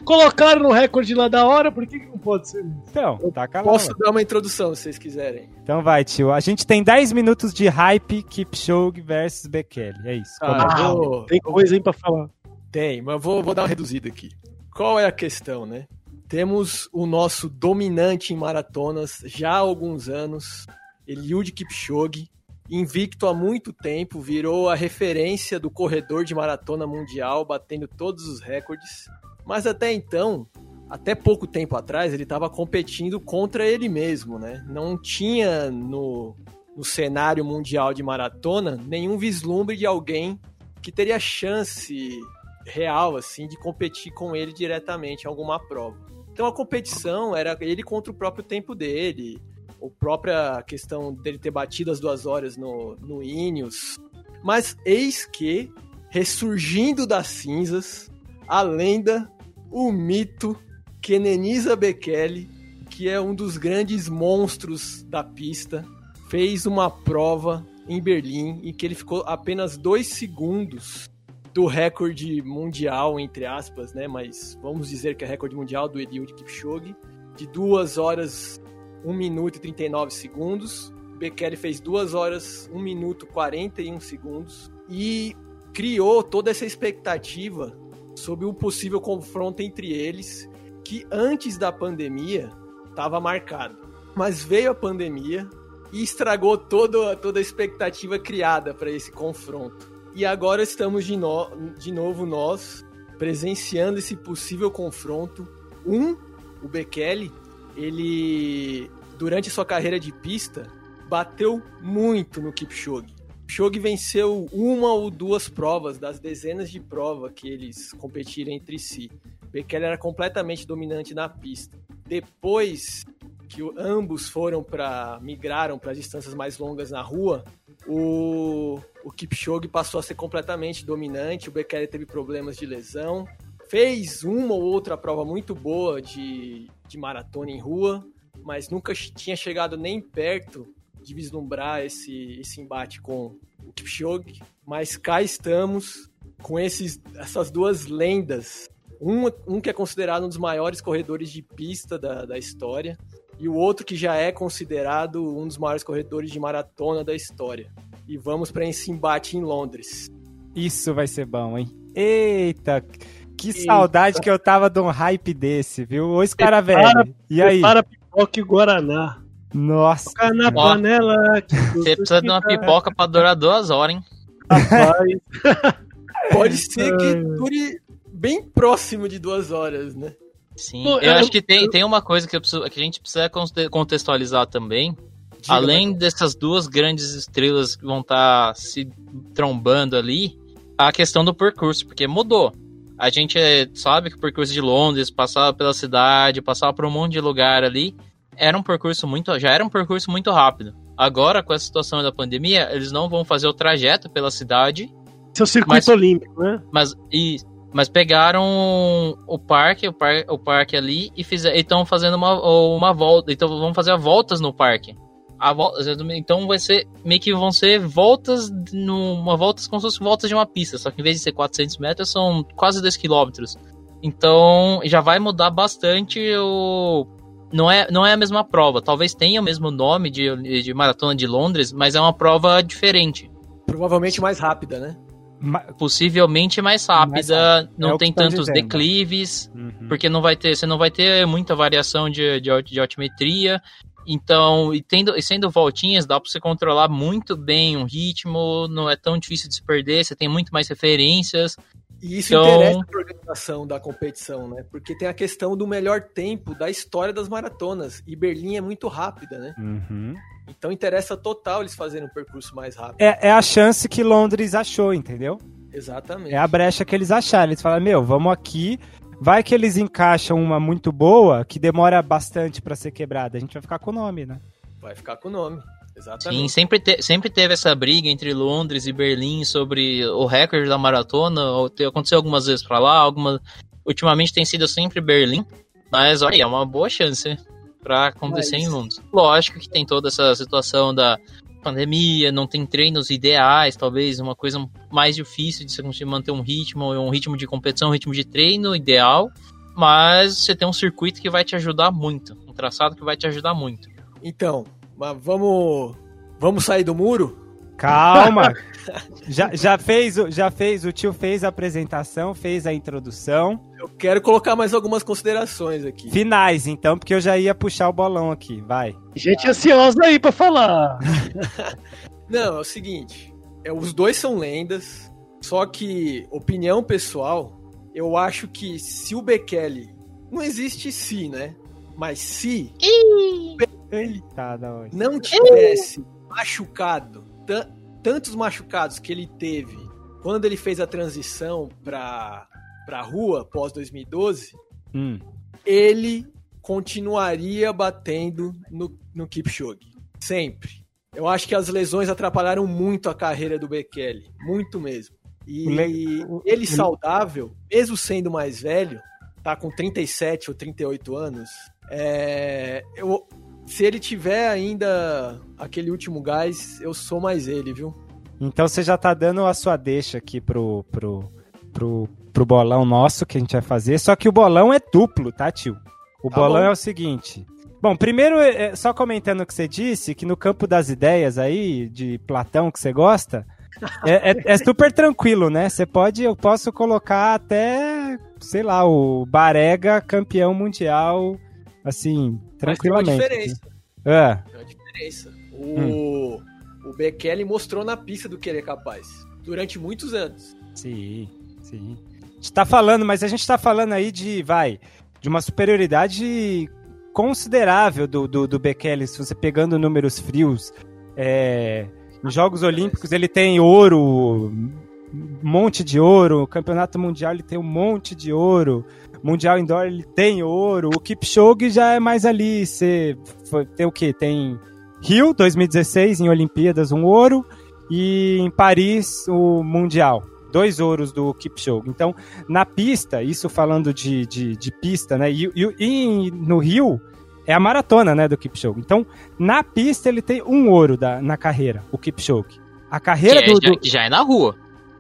Colocaram no recorde lá da hora, por que, que não pode ser? Então, tá calado. Posso dar uma introdução, se vocês quiserem. Então vai, tio. A gente tem 10 minutos de hype Kipchoge versus Bekele. É isso. Ah, vou... Tem coisa aí pra falar. Tem, mas vou, vou dar uma reduzida aqui. Qual é a questão, né? Temos o nosso dominante em maratonas já há alguns anos, Eliud Kipchoge, invicto há muito tempo, virou a referência do corredor de maratona mundial, batendo todos os recordes. Mas até então, até pouco tempo atrás, ele estava competindo contra ele mesmo, né? Não tinha no, no cenário mundial de maratona, nenhum vislumbre de alguém que teria chance real assim de competir com ele diretamente em alguma prova. Então a competição era ele contra o próprio tempo dele, a própria questão dele ter batido as duas horas no, no Ineos. Mas eis que, ressurgindo das cinzas, a lenda, o mito, Kenenisa Bekele, que é um dos grandes monstros da pista, fez uma prova em Berlim em que ele ficou apenas dois segundos do recorde mundial, entre aspas, né? Mas vamos dizer que é recorde mundial do Eliud Kipchoge, de 2 horas, 1 minuto e 39 segundos. Bekele fez 2 horas, 1 minuto e 41 segundos e criou toda essa expectativa sobre o possível confronto entre eles, que antes da pandemia estava marcado. Mas veio a pandemia e estragou toda, toda a expectativa criada para esse confronto. E agora estamos de, no, de novo nós presenciando esse possível confronto. Um, o Bekele, ele durante sua carreira de pista bateu muito no Kipchoge. Kipchoge venceu uma ou duas provas das dezenas de provas que eles competiram entre si. Bekele era completamente dominante na pista. Depois que ambos foram para migraram para distâncias mais longas na rua, o, o Kipchoge passou a ser completamente dominante, o Bekele teve problemas de lesão, fez uma ou outra prova muito boa de, de maratona em rua, mas nunca tinha chegado nem perto de vislumbrar esse, esse embate com o Kipchoge. Mas cá estamos com esses, essas duas lendas. Um, um que é considerado um dos maiores corredores de pista da, da história, e o outro que já é considerado um dos maiores corredores de maratona da história. E vamos para esse embate em Londres. Isso vai ser bom, hein? Eita! Que Eita. saudade que eu tava de um hype desse, viu? Ô, esse cara velho. E aí? Para pipoca e Guaraná. Nossa. Ficar na panela. Você precisa de uma pipoca pra durar duas horas, hein? Rapaz. Pode ser que dure bem próximo de duas horas, né? Sim, Pô, eu, eu, acho que tem, eu... tem uma coisa que, preciso, que a gente precisa contextualizar também. Diga, Além dessas duas grandes estrelas que vão estar tá se trombando ali, a questão do percurso, porque mudou. A gente sabe que o percurso de Londres passava pela cidade, passava por um monte de lugar ali, era um percurso muito, já era um percurso muito rápido. Agora, com a situação da pandemia, eles não vão fazer o trajeto pela cidade. Seu circuito mas, olímpico, né? Mas e mas pegaram o parque, o parque, o parque ali e estão fazendo uma, uma volta. Então vão fazer voltas no parque. A volta, então vai ser meio que vão ser voltas numa voltas como se fossem voltas de uma pista, só que em vez de ser 400 metros são quase 2 quilômetros. Então já vai mudar bastante o não é, não é a mesma prova. Talvez tenha o mesmo nome de, de maratona de Londres, mas é uma prova diferente. Provavelmente mais rápida, né? possivelmente mais rápida, mais não é tem tantos dizendo. declives, uhum. porque não vai ter, você não vai ter muita variação de, de, de altimetria. Então, e, tendo, e sendo voltinhas, dá para você controlar muito bem o ritmo, não é tão difícil de se perder, você tem muito mais referências. E isso então... interessa a organização da competição, né? Porque tem a questão do melhor tempo da história das maratonas. E Berlim é muito rápida, né? Uhum. Então interessa total eles fazerem um percurso mais rápido. É, é a chance que Londres achou, entendeu? Exatamente. É a brecha que eles acharam. Eles falaram, meu, vamos aqui. Vai que eles encaixam uma muito boa, que demora bastante para ser quebrada. A gente vai ficar com o nome, né? Vai ficar com o nome. Exatamente. Sim, sempre, te, sempre teve essa briga entre Londres e Berlim sobre o recorde da maratona. Aconteceu algumas vezes para lá, algumas. Ultimamente tem sido sempre Berlim. Mas olha, é uma boa chance para acontecer Mas... em Londres. Lógico que tem toda essa situação da pandemia, não tem treinos ideais, talvez uma coisa mais difícil de você conseguir manter um ritmo, um ritmo de competição, um ritmo de treino ideal, mas você tem um circuito que vai te ajudar muito, um traçado que vai te ajudar muito. Então, mas vamos vamos sair do muro? Calma. já, já, fez, já fez, o tio fez a apresentação, fez a introdução. Eu quero colocar mais algumas considerações aqui. Finais, então, porque eu já ia puxar o bolão aqui, vai. Gente ansiosa aí pra falar. Não, é o seguinte, é, os dois são lendas, só que, opinião pessoal, eu acho que se o Bekele, não existe se, né? Mas se Eita, não tivesse machucado, tantos machucados que ele teve quando ele fez a transição para para rua pós 2012, hum. ele continuaria batendo no, no Kipchoge. Sempre. Eu acho que as lesões atrapalharam muito a carreira do Bekele. Muito mesmo. E ele saudável, mesmo sendo mais velho, tá com 37 ou 38 anos, é, eu, se ele tiver ainda aquele último gás, eu sou mais ele, viu? Então você já tá dando a sua deixa aqui pro, pro, pro, pro bolão nosso que a gente vai fazer. Só que o bolão é duplo, tá, tio? O tá bolão bom. é o seguinte. Bom, primeiro, é, só comentando o que você disse, que no campo das ideias aí, de Platão que você gosta, é, é, é, super tranquilo, né? Você pode, eu posso colocar até, sei lá, o Barega campeão mundial, assim, tranquilamente. Mas tem uma diferença. É. Tem uma diferença. O, hum. o Bekele mostrou na pista do que ele é capaz, durante muitos anos. Sim, sim. A gente tá falando, mas a gente tá falando aí de, vai, de uma superioridade considerável do, do, do Bekele, se você pegando números frios. É, em Jogos Olímpicos ele tem ouro, um monte de ouro. Campeonato Mundial ele tem um monte de ouro. Mundial Indoor ele tem ouro. O Kipchoge já é mais ali. Você tem o que? Tem Rio 2016 em Olimpíadas um ouro e em Paris o Mundial dois ouros do Kipchoge. Então, na pista, isso falando de, de, de pista, né? E, e, e, no Rio, é a maratona, né, do Kipchoge. Então, na pista ele tem um ouro da, na carreira, o Kipchoge. A carreira que é, do, já, já, é na rua.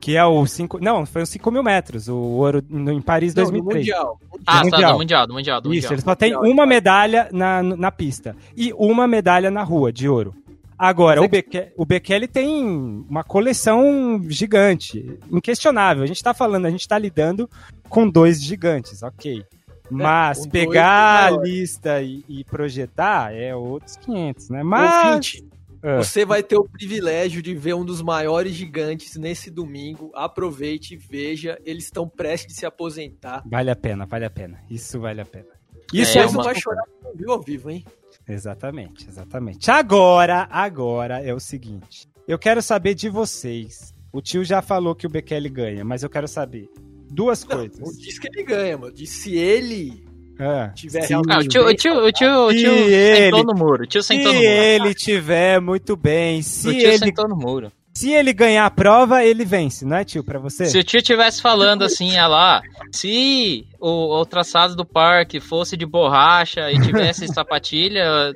Que é o 5. Não, foi os 5 mil metros, o ouro no, em Paris não, 2003. mundial. Ah, tá, mundial. do Mundial, do Mundial. Do Isso, mundial. ele só tem uma medalha na, na pista e uma medalha na rua de ouro. Agora, o, Bekele, o Bekele tem uma coleção gigante, inquestionável. A gente tá falando, a gente tá lidando com dois gigantes, ok. Mas é, pegar a lista e, e, projetar é outros 500, né? Mas. Ouvinte, é. Você vai ter o privilégio de ver um dos maiores gigantes nesse domingo. Aproveite, veja. Eles estão prestes a se aposentar. Vale a pena, vale a pena. Isso vale a pena. Isso é, uma... vai chorar viu ao vivo, hein? Exatamente, exatamente. Agora, agora é o seguinte. Eu quero saber de vocês. O tio já falou que o Bekele ganha, mas eu quero saber duas não, coisas. Não diz que ele ganha, mano. Diz se ele é, tiver sim, ah, o tio, o tio, o tio, o tio ele, sentou no muro. O tio sentou no muro. Se ele tiver muito bem, se o tio ele sentou no muro. Se ele ganhar a prova, ele vence, não é, tio, para você? Se o tio tivesse falando assim, olha lá, se o, o traçado do parque fosse de borracha e tivesse sapatilha,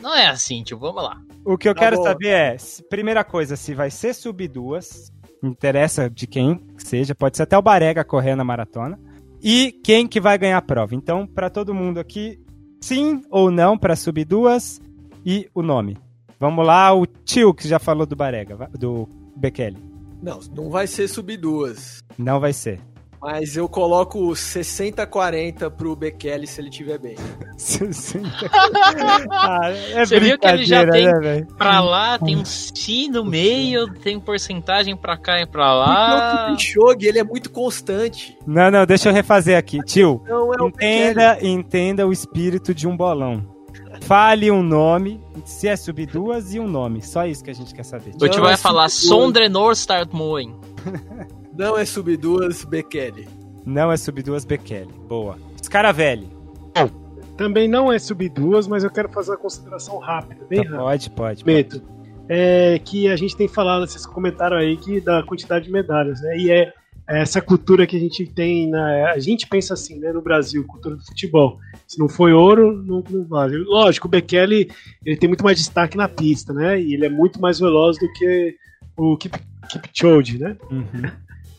não é assim, tio, vamos lá. O que eu tá quero bom. saber é, primeira coisa, se vai ser sub duas, interessa de quem seja, pode ser até o Barega correndo na maratona. E quem que vai ganhar a prova. Então, para todo mundo aqui, sim ou não para subir duas e o nome. Vamos lá, o tio que já falou do Barega, do Bekele. Não, não vai ser subir duas. Não vai ser. Mas eu coloco 60-40 pro Bekele se ele tiver bem. 60 ah, é Você viu que ele já tem né, pra lá, tem um si no meio, tem porcentagem pra cá e pra lá. Não, o Kipchoge, ele é muito constante. Não, não, deixa eu refazer aqui. Tio, é entenda, entenda o espírito de um bolão. Fale um nome, se é subir duas e um nome. Só isso que a gente quer saber. O tio vai é falar Sondrenor Start Moen. Não é sub duas Bekele. Não é sub duas Bekele. Boa. Scaravelli. Também não é sub duas, mas eu quero fazer uma consideração rápida, bem rápida. Pode, pode. Medo. É que a gente tem falado, vocês comentaram aí, que da quantidade de medalhas, né? E é essa cultura que a gente tem, na, a gente pensa assim, né, no Brasil, cultura do futebol. Se não foi ouro, não, não vale. Lógico, o Bekele ele tem muito mais destaque na pista, né? E ele é muito mais veloz do que o Kip, Kipchoge, né? Uhum.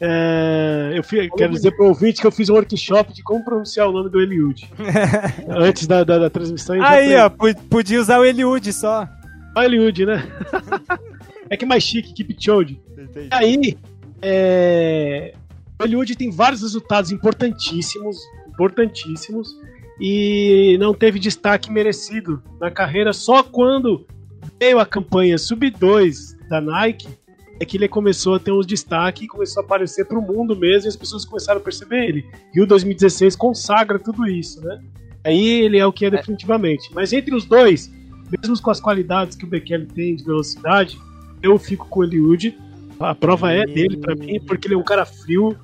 É, eu fui, quero dizer para o ouvinte que eu fiz um workshop de como pronunciar o nome do Eliud. antes da, da, da transmissão. Aí, ó, podia usar o Eliud só. O Eliud, né? é que é mais chique, Kipchoge. Entendi. Aí, é, o Eliud tem vários resultados importantíssimos, importantíssimos, e não teve destaque merecido na carreira só quando veio a campanha Sub 2 da Nike é que ele começou a ter uns destaque e começou a aparecer para o mundo mesmo e as pessoas começaram a perceber ele. E o 2016 consagra tudo isso, né? Aí ele é o que é definitivamente. Mas entre os dois, mesmo com as qualidades que o Bekele tem de velocidade, eu fico com o Eliud. A prova é dele para mim, porque ele é um cara frio.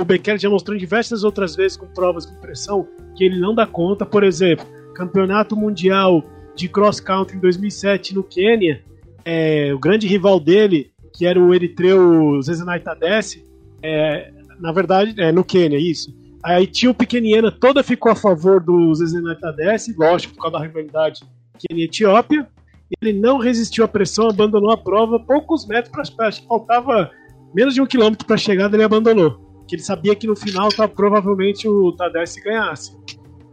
O Bekele já mostrou diversas outras vezes com provas com pressão que ele não dá conta. Por exemplo, campeonato mundial de cross country em 2007 no Quênia, é, o grande rival dele, que era o eritreu Zezenai Tadesse, é, na verdade, é no Quênia, isso. Aí tinha o pequeniana toda ficou a favor do Zezenai Tadesse, lógico, por causa da rivalidade Quênia-Etiópia. Ele não resistiu à pressão, abandonou a prova, poucos metros para acho que faltava menos de um quilômetro para a chegada, ele abandonou. Que ele sabia que no final tá, provavelmente o Tadesse ganhasse.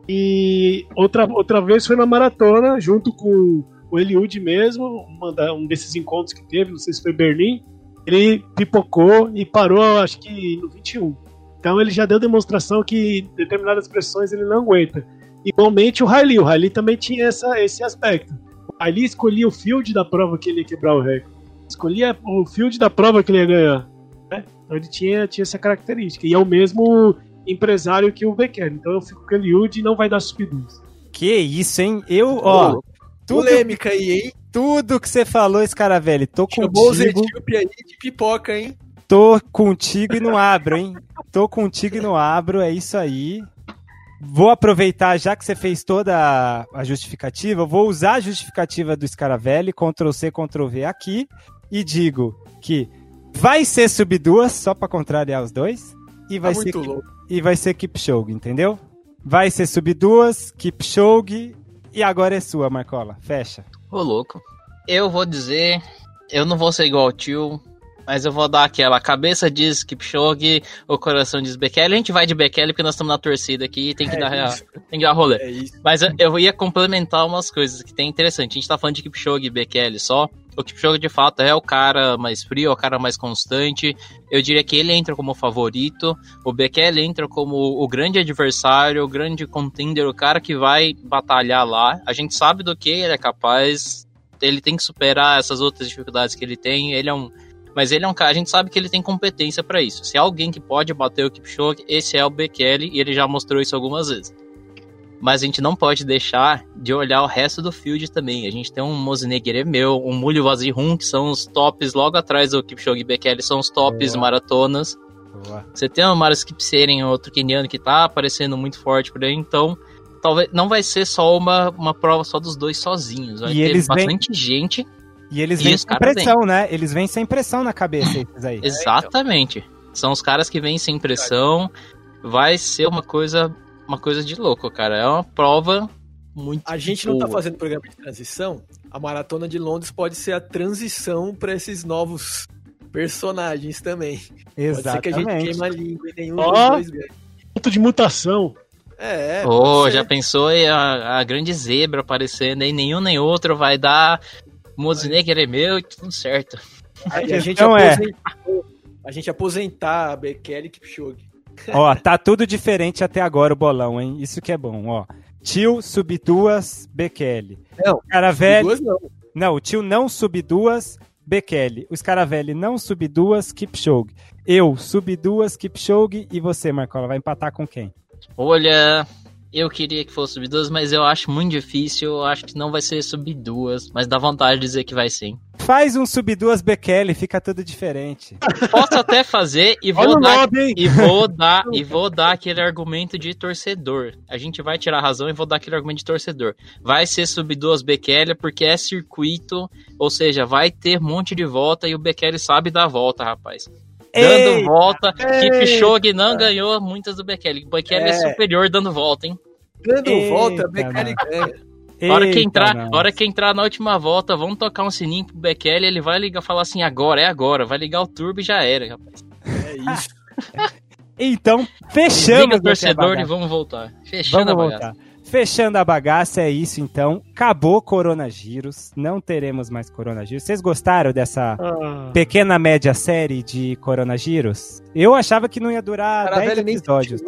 E outra, outra vez foi na maratona, junto com o Eliud mesmo, uma, um desses encontros que teve, não sei se foi Berlim. Ele pipocou e parou, acho que no 21. Então ele já deu demonstração que determinadas pressões ele não aguenta. Igualmente o Riley, o Riley também tinha essa, esse aspecto. O Riley escolhia o field da prova que ele ia quebrar o recorde. Escolhia o field da prova que ele ia ganhar. Né? Então ele tinha, tinha essa característica. E é o mesmo empresário que o Becker. Então eu fico com o Eliud e não vai dar subidões. Que isso, hein? Eu, ó. Tudo, polêmica aí, hein? Tudo que você falou, esse cara velho, tô Chamou contigo. Chamou aí de pipoca, hein? Tô contigo e não abro, hein? Tô contigo e não abro, é isso aí. Vou aproveitar, já que você fez toda a justificativa, vou usar a justificativa do Scaravelli, Ctrl C, Ctrl V aqui, e digo que vai ser sub duas, só para contrariar os dois, e vai, tá ser, e vai ser Kipchoge, entendeu? Vai ser sub duas, Kipchoge, e agora é sua, Marcola, fecha. Ô, louco. Eu vou dizer, eu não vou ser igual ao tio, mas eu vou dar aquela. A cabeça diz Kipchoge, o coração diz Bekele. A gente vai de Bekele porque nós estamos na torcida aqui e tem que, é dar, tem que dar rolê. É mas eu, eu, ia complementar umas coisas que tem interessante. A gente tá falando de Kipchoge e Bekele só. O Kipchoge de fato é o cara mais frio, é o cara mais constante. Eu diria que ele entra como favorito. O Bekele entra como o grande adversário, o grande contender, o cara que vai batalhar lá. A gente sabe do que ele é capaz. Ele tem que superar essas outras dificuldades que ele tem. Ele é um mas ele é um cara, a gente sabe que ele tem competência para isso. Se é alguém que pode bater o Kipchoge, esse é o Bekele e ele já mostrou isso algumas vezes. Mas a gente não pode deixar de olhar o resto do field também. A gente tem um Mozinegere meu, um Mulho Vazirun, que são os tops logo atrás do Kipchoge Bekele, são os tops Boa. maratonas. Boa. Você tem o Maras Kipseren, outro keniano que tá aparecendo muito forte por aí, então talvez não vai ser só uma, uma prova só dos dois sozinhos. Vai e ter eles bastante vem... gente e eles vêm sem pressão, vem. né? Eles vêm sem pressão na cabeça, esses aí. Exatamente. São os caras que vêm sem pressão. Vai ser uma coisa, uma coisa de louco, cara. É uma prova muito A gente boa. não tá fazendo programa de transição. A maratona de Londres pode ser a transição para esses novos personagens também. Exatamente. Pode ser que a gente queima a língua e nenhum oh, dos dois. Ponto de mutação. É, oh, já pensou aí a, a, grande zebra aparecendo aí? Nenhum nem outro vai dar Mozinegger é meu e tudo certo. A, a gente então é. A gente aposentar a Bekele e Kipchoge. Ó, tá tudo diferente até agora o bolão, hein? Isso que é bom, ó. Tio sub duas, Bekele. Não, cara velho. Não. não, o tio não sub duas, Bekele. Os Caravelli não sub duas, Kipchoge. Eu sub duas, Kipchoge. E você, Marcola, vai empatar com quem? Olha, eu queria que fosse sub 2, mas eu acho muito difícil. Eu acho que não vai ser sub 2, mas dá vontade de dizer que vai sim. Faz um sub 2 Bekele, fica tudo diferente. Posso até fazer e vou dar e vou dar e vou dar aquele argumento de torcedor. A gente vai tirar a razão e vou dar aquele argumento de torcedor. Vai ser sub 2 Bekele porque é circuito, ou seja, vai ter um monte de volta e o Bekele sabe dar volta, rapaz dando eita, volta. Kipchoge não ganhou muitas do Bekele. O Bekele é. é. superior dando volta, hein? Dando eita, volta, Bekele ganha. hora que, entrar, hora que entrar na última volta, vamos tocar um sininho pro Bekele, ele vai ligar falar assim, agora, é agora. Vai ligar o turbo e já era, rapaz. É isso. então, fechamos. Liga torcedor e vamos voltar. Fechando vamos a bagaça. Voltar. Fechando a bagaça, é isso então. Acabou Coronagiros. Não teremos mais Coronagiros. Vocês gostaram dessa ah. pequena média série de Coronagiros? Eu achava que não ia durar cara 10 episódios.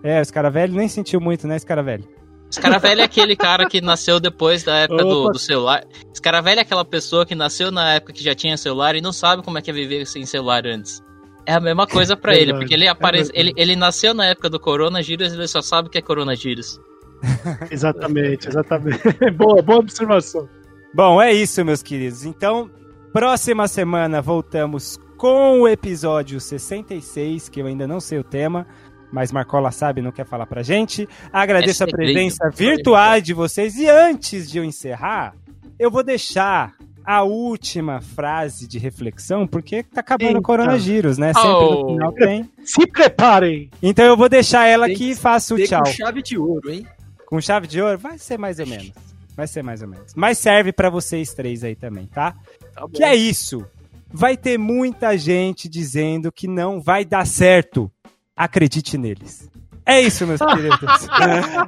É, os cara velho nem sentiu muito, né, esse cara velho? Esse cara velho é aquele cara que nasceu depois da época do, do, celular. Esse cara velho é aquela pessoa que nasceu na época que já tinha celular e não sabe como é que é viver sem celular antes. É a mesma coisa para ele, porque ele aparece, é ele, ele nasceu na época do coronavírus e ele só sabe o que é coronavírus. exatamente, exatamente. boa, boa observação. Bom, é isso, meus queridos. Então, próxima semana voltamos com o episódio 66, que eu ainda não sei o tema, mas Marcola sabe, não quer falar pra gente. Agradeço é a presença virtual de vocês. E antes de eu encerrar, eu vou deixar a última frase de reflexão, porque tá acabando o coronavírus, né? Sempre oh. no final tem. Se preparem! Então eu vou deixar ela tem que faça o tchau. Com chave de ouro, hein? Com chave de ouro? Vai ser mais ou menos. Vai ser mais ou menos. Mas serve para vocês três aí também, tá? tá que é isso. Vai ter muita gente dizendo que não vai dar certo. Acredite neles. É isso, meus queridos.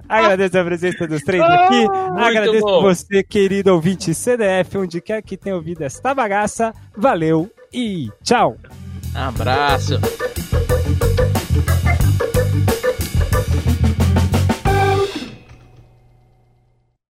Agradeço a presença dos três aqui. Ah, Agradeço bom. você, querido ouvinte CDF, onde quer que tenha ouvido esta bagaça. Valeu e tchau. Abraço.